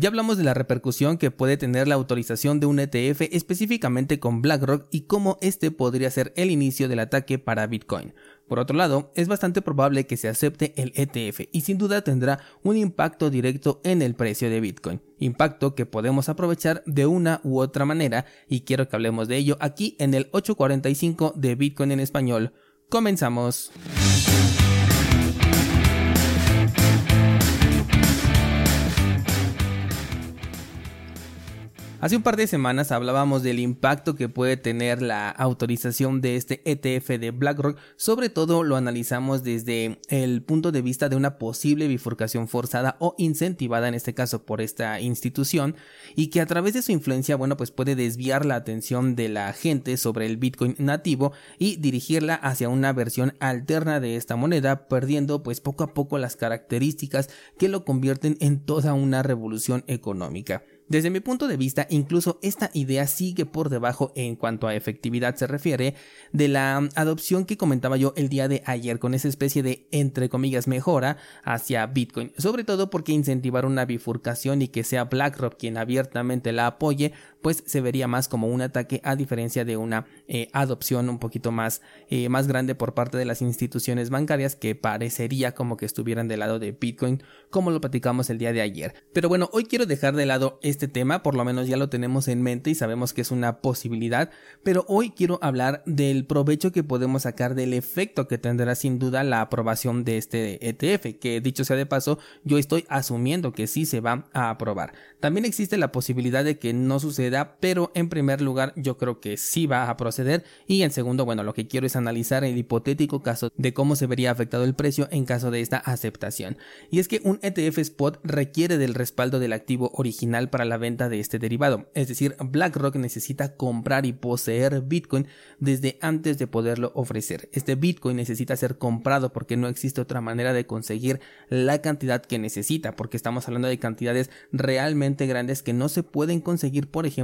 Ya hablamos de la repercusión que puede tener la autorización de un ETF específicamente con BlackRock y cómo este podría ser el inicio del ataque para Bitcoin. Por otro lado, es bastante probable que se acepte el ETF y sin duda tendrá un impacto directo en el precio de Bitcoin, impacto que podemos aprovechar de una u otra manera y quiero que hablemos de ello aquí en el 845 de Bitcoin en español. Comenzamos. Hace un par de semanas hablábamos del impacto que puede tener la autorización de este ETF de BlackRock, sobre todo lo analizamos desde el punto de vista de una posible bifurcación forzada o incentivada en este caso por esta institución y que a través de su influencia, bueno, pues puede desviar la atención de la gente sobre el Bitcoin nativo y dirigirla hacia una versión alterna de esta moneda, perdiendo pues poco a poco las características que lo convierten en toda una revolución económica. Desde mi punto de vista, incluso esta idea sigue por debajo en cuanto a efectividad se refiere de la adopción que comentaba yo el día de ayer con esa especie de entre comillas mejora hacia Bitcoin, sobre todo porque incentivar una bifurcación y que sea BlackRock quien abiertamente la apoye, pues se vería más como un ataque a diferencia de una eh, adopción un poquito más, eh, más grande por parte de las instituciones bancarias que parecería como que estuvieran del lado de Bitcoin como lo platicamos el día de ayer. Pero bueno, hoy quiero dejar de lado este tema, por lo menos ya lo tenemos en mente y sabemos que es una posibilidad, pero hoy quiero hablar del provecho que podemos sacar del efecto que tendrá sin duda la aprobación de este ETF, que dicho sea de paso, yo estoy asumiendo que sí se va a aprobar. También existe la posibilidad de que no suceda, pero en primer lugar yo creo que sí va a proceder y en segundo, bueno, lo que quiero es analizar el hipotético caso de cómo se vería afectado el precio en caso de esta aceptación. Y es que un ETF spot requiere del respaldo del activo original para la venta de este derivado, es decir, BlackRock necesita comprar y poseer Bitcoin desde antes de poderlo ofrecer. Este Bitcoin necesita ser comprado porque no existe otra manera de conseguir la cantidad que necesita, porque estamos hablando de cantidades realmente grandes que no se pueden conseguir, por ejemplo,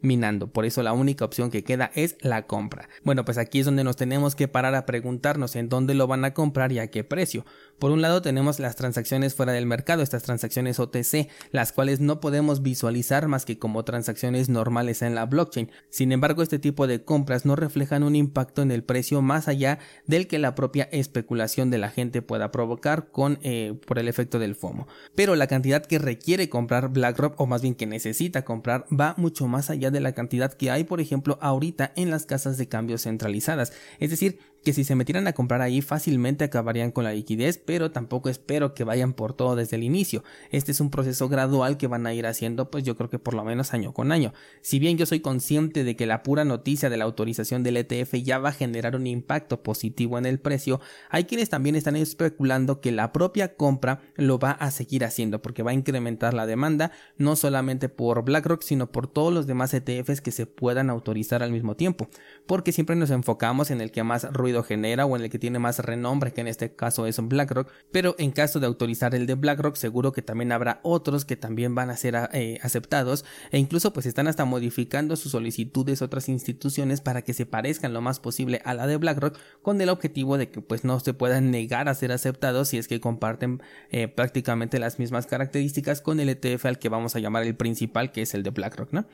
minando. Por eso la única opción que queda es la compra. Bueno, pues aquí es donde nos tenemos que parar a preguntarnos en dónde lo van a comprar y a qué precio. Por un lado tenemos las transacciones fuera del mercado, estas transacciones OTC, las cuales no podemos visualizar más que como transacciones normales en la blockchain. Sin embargo, este tipo de compras no reflejan un impacto en el precio más allá del que la propia especulación de la gente pueda provocar con eh, por el efecto del FOMO. Pero la cantidad que requiere comprar BlackRock o más bien que necesita comprar va mucho más allá de la cantidad que hay por ejemplo ahorita en las casas de cambio centralizadas. Es decir, que si se metieran a comprar ahí fácilmente acabarían con la liquidez, pero tampoco espero que vayan por todo desde el inicio. Este es un proceso gradual que van a ir haciendo pues yo creo que por lo menos año con año. Si bien yo soy consciente de que la pura noticia de la autorización del ETF ya va a generar un impacto positivo en el precio, hay quienes también están especulando que la propia compra lo va a seguir haciendo porque va a incrementar la demanda no solamente por BlackRock sino por todos los demás ETFs que se puedan autorizar al mismo tiempo, porque siempre nos enfocamos en el que más ruido genera o en el que tiene más renombre, que en este caso es BlackRock, pero en caso de autorizar el de BlackRock, seguro que también habrá otros que también van a ser eh, aceptados e incluso pues están hasta modificando sus solicitudes otras instituciones para que se parezcan lo más posible a la de BlackRock con el objetivo de que pues no se puedan negar a ser aceptados si es que comparten eh, prácticamente las mismas características con el ETF al que vamos a llamar el principal que es el de BlackRock, ¿no?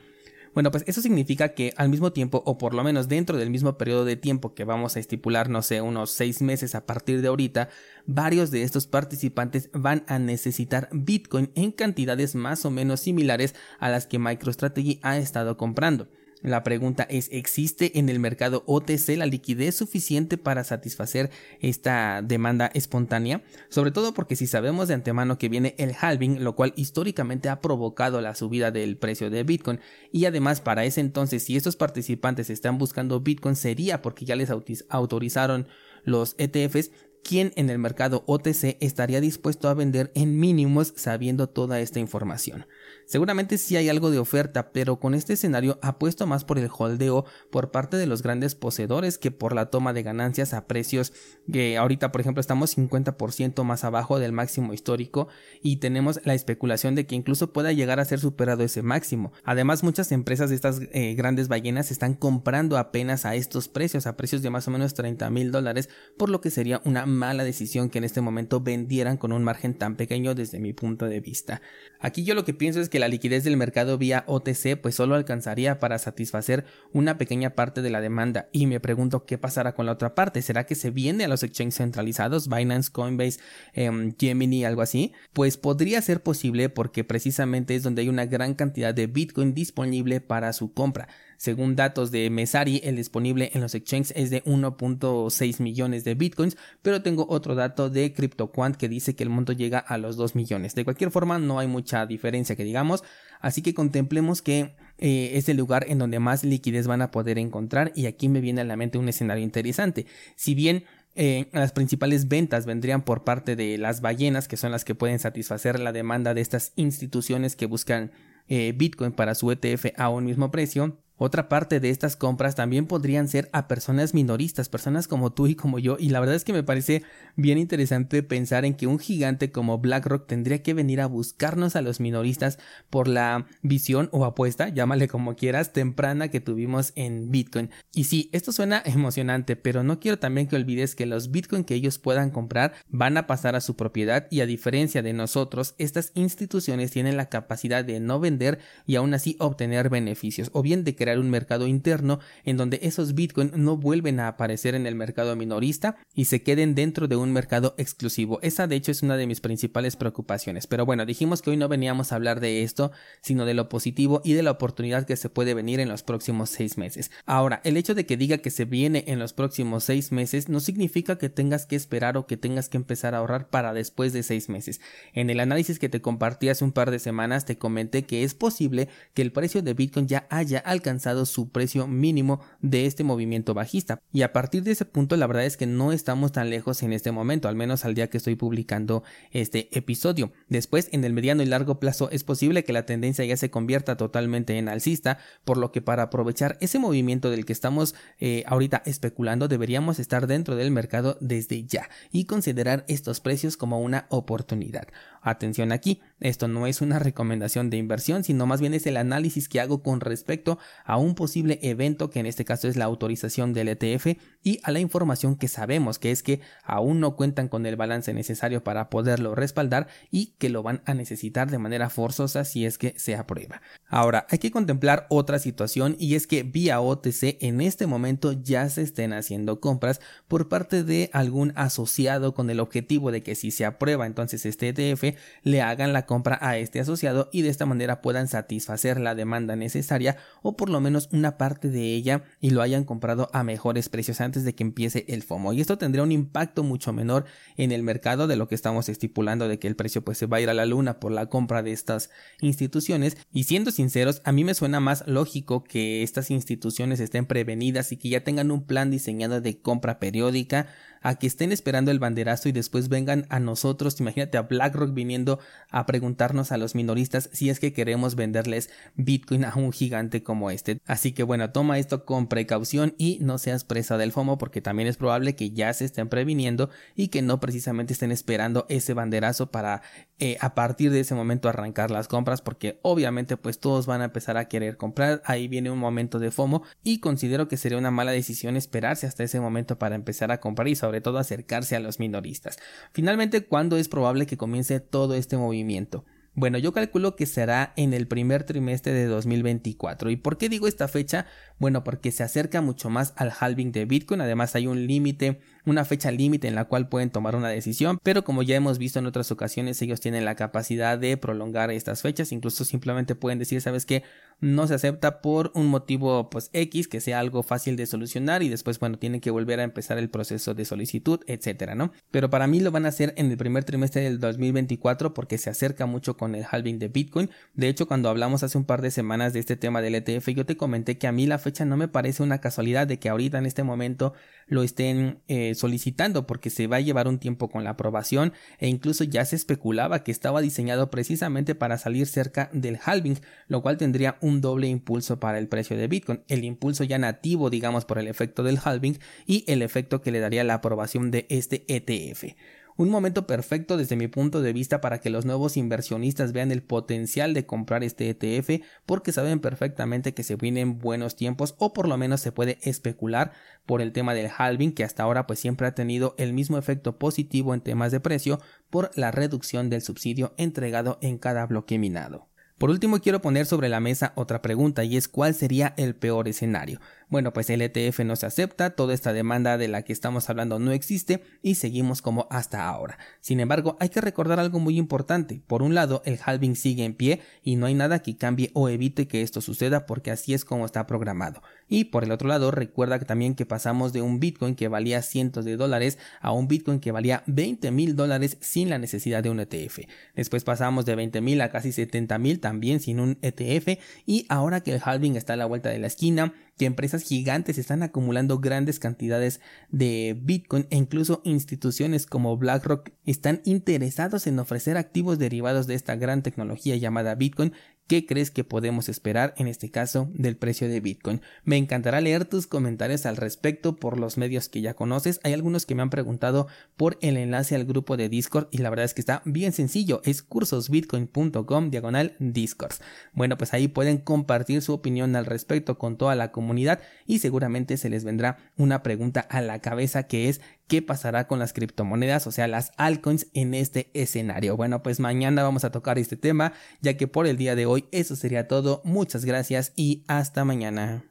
Bueno, pues eso significa que al mismo tiempo, o por lo menos dentro del mismo periodo de tiempo que vamos a estipular, no sé, unos seis meses a partir de ahorita, varios de estos participantes van a necesitar Bitcoin en cantidades más o menos similares a las que MicroStrategy ha estado comprando. La pregunta es, ¿existe en el mercado OTC la liquidez suficiente para satisfacer esta demanda espontánea? Sobre todo porque si sabemos de antemano que viene el halving, lo cual históricamente ha provocado la subida del precio de Bitcoin, y además para ese entonces si estos participantes están buscando Bitcoin sería porque ya les autorizaron los ETFs, ¿quién en el mercado OTC estaría dispuesto a vender en mínimos sabiendo toda esta información? Seguramente sí hay algo de oferta, pero con este escenario apuesto más por el holdeo por parte de los grandes poseedores que por la toma de ganancias a precios que ahorita por ejemplo estamos 50% más abajo del máximo histórico y tenemos la especulación de que incluso pueda llegar a ser superado ese máximo. Además muchas empresas de estas eh, grandes ballenas están comprando apenas a estos precios, a precios de más o menos 30 mil dólares, por lo que sería una mala decisión que en este momento vendieran con un margen tan pequeño desde mi punto de vista. Aquí yo lo que pienso es que la liquidez del mercado vía OTC pues solo alcanzaría para satisfacer una pequeña parte de la demanda y me pregunto qué pasará con la otra parte. ¿Será que se viene a los exchanges centralizados, Binance, Coinbase, em, Gemini, algo así? Pues podría ser posible porque precisamente es donde hay una gran cantidad de Bitcoin disponible para su compra. Según datos de Mesari, el disponible en los exchanges es de 1.6 millones de bitcoins, pero tengo otro dato de CryptoQuant que dice que el monto llega a los 2 millones. De cualquier forma, no hay mucha diferencia que digamos, así que contemplemos que eh, es el lugar en donde más liquidez van a poder encontrar y aquí me viene a la mente un escenario interesante. Si bien eh, las principales ventas vendrían por parte de las ballenas, que son las que pueden satisfacer la demanda de estas instituciones que buscan eh, Bitcoin para su ETF a un mismo precio. Otra parte de estas compras también podrían ser a personas minoristas, personas como tú y como yo, y la verdad es que me parece bien interesante pensar en que un gigante como BlackRock tendría que venir a buscarnos a los minoristas por la visión o apuesta, llámale como quieras, temprana que tuvimos en Bitcoin. Y sí, esto suena emocionante, pero no quiero también que olvides que los Bitcoin que ellos puedan comprar van a pasar a su propiedad y a diferencia de nosotros, estas instituciones tienen la capacidad de no vender y aún así obtener beneficios, o bien de crear un mercado interno en donde esos Bitcoin no vuelven a aparecer en el mercado minorista y se queden dentro de un mercado exclusivo. Esa de hecho es una de mis principales preocupaciones. Pero bueno, dijimos que hoy no veníamos a hablar de esto, sino de lo positivo y de la oportunidad que se puede venir en los próximos seis meses. Ahora, el hecho de que diga que se viene en los próximos seis meses no significa que tengas que esperar o que tengas que empezar a ahorrar para después de seis meses. En el análisis que te compartí hace un par de semanas te comenté que es posible que el precio de Bitcoin ya haya alcanzado su precio mínimo de este movimiento bajista. Y a partir de ese punto la verdad es que no estamos tan lejos en este momento, al menos al día que estoy publicando este episodio. Después, en el mediano y largo plazo es posible que la tendencia ya se convierta totalmente en alcista, por lo que para aprovechar ese movimiento del que estamos eh, ahorita especulando deberíamos estar dentro del mercado desde ya y considerar estos precios como una oportunidad. Atención aquí, esto no es una recomendación de inversión, sino más bien es el análisis que hago con respecto a un posible evento que en este caso es la autorización del ETF y a la información que sabemos que es que aún no cuentan con el balance necesario para poderlo respaldar y que lo van a necesitar de manera forzosa si es que se aprueba. Ahora, hay que contemplar otra situación y es que vía OTC en este momento ya se estén haciendo compras por parte de algún asociado con el objetivo de que si se aprueba entonces este ETF le hagan la compra a este asociado y de esta manera puedan satisfacer la demanda necesaria o por lo menos una parte de ella y lo hayan comprado a mejores precios antes de que empiece el FOMO. Y esto tendría un impacto mucho menor en el mercado de lo que estamos estipulando de que el precio pues se va a ir a la luna por la compra de estas instituciones. Y siendo sinceros a mí me suena más lógico que estas instituciones estén prevenidas y que ya tengan un plan diseñado de compra periódica a que estén esperando el banderazo y después vengan a nosotros, imagínate a BlackRock viniendo a preguntarnos a los minoristas si es que queremos venderles Bitcoin a un gigante como este. Así que bueno, toma esto con precaución y no seas presa del FOMO porque también es probable que ya se estén previniendo y que no precisamente estén esperando ese banderazo para eh, a partir de ese momento arrancar las compras porque obviamente pues todos van a empezar a querer comprar, ahí viene un momento de FOMO y considero que sería una mala decisión esperarse hasta ese momento para empezar a comprar y sobre todo acercarse a los minoristas. Finalmente, ¿cuándo es probable que comience todo este movimiento? Bueno, yo calculo que será en el primer trimestre de 2024. ¿Y por qué digo esta fecha? Bueno, porque se acerca mucho más al halving de Bitcoin. Además, hay un límite, una fecha límite en la cual pueden tomar una decisión. Pero como ya hemos visto en otras ocasiones, ellos tienen la capacidad de prolongar estas fechas. Incluso simplemente pueden decir, ¿sabes qué? no se acepta por un motivo pues X que sea algo fácil de solucionar y después bueno tienen que volver a empezar el proceso de solicitud etcétera no pero para mí lo van a hacer en el primer trimestre del 2024 porque se acerca mucho con el halving de Bitcoin de hecho cuando hablamos hace un par de semanas de este tema del ETF yo te comenté que a mí la fecha no me parece una casualidad de que ahorita en este momento lo estén eh, solicitando porque se va a llevar un tiempo con la aprobación e incluso ya se especulaba que estaba diseñado precisamente para salir cerca del halving lo cual tendría un doble impulso para el precio de Bitcoin, el impulso ya nativo digamos por el efecto del halving y el efecto que le daría la aprobación de este ETF. Un momento perfecto desde mi punto de vista para que los nuevos inversionistas vean el potencial de comprar este ETF porque saben perfectamente que se vienen buenos tiempos o por lo menos se puede especular por el tema del halving que hasta ahora pues siempre ha tenido el mismo efecto positivo en temas de precio por la reducción del subsidio entregado en cada bloque minado. Por último, quiero poner sobre la mesa otra pregunta y es cuál sería el peor escenario. Bueno, pues el ETF no se acepta, toda esta demanda de la que estamos hablando no existe y seguimos como hasta ahora. Sin embargo, hay que recordar algo muy importante. Por un lado, el halving sigue en pie y no hay nada que cambie o evite que esto suceda porque así es como está programado. Y por el otro lado, recuerda también que pasamos de un Bitcoin que valía cientos de dólares a un Bitcoin que valía 20 mil dólares sin la necesidad de un ETF. Después pasamos de 20 mil a casi 70 mil también sin un ETF y ahora que el halving está a la vuelta de la esquina, que empresas gigantes están acumulando grandes cantidades de Bitcoin e incluso instituciones como BlackRock están interesados en ofrecer activos derivados de esta gran tecnología llamada Bitcoin ¿Qué crees que podemos esperar en este caso del precio de Bitcoin? Me encantará leer tus comentarios al respecto por los medios que ya conoces. Hay algunos que me han preguntado por el enlace al grupo de Discord y la verdad es que está bien sencillo. Es cursosbitcoin.com diagonal Discord. Bueno, pues ahí pueden compartir su opinión al respecto con toda la comunidad y seguramente se les vendrá una pregunta a la cabeza que es qué pasará con las criptomonedas, o sea, las altcoins en este escenario. Bueno, pues mañana vamos a tocar este tema, ya que por el día de hoy eso sería todo. Muchas gracias y hasta mañana.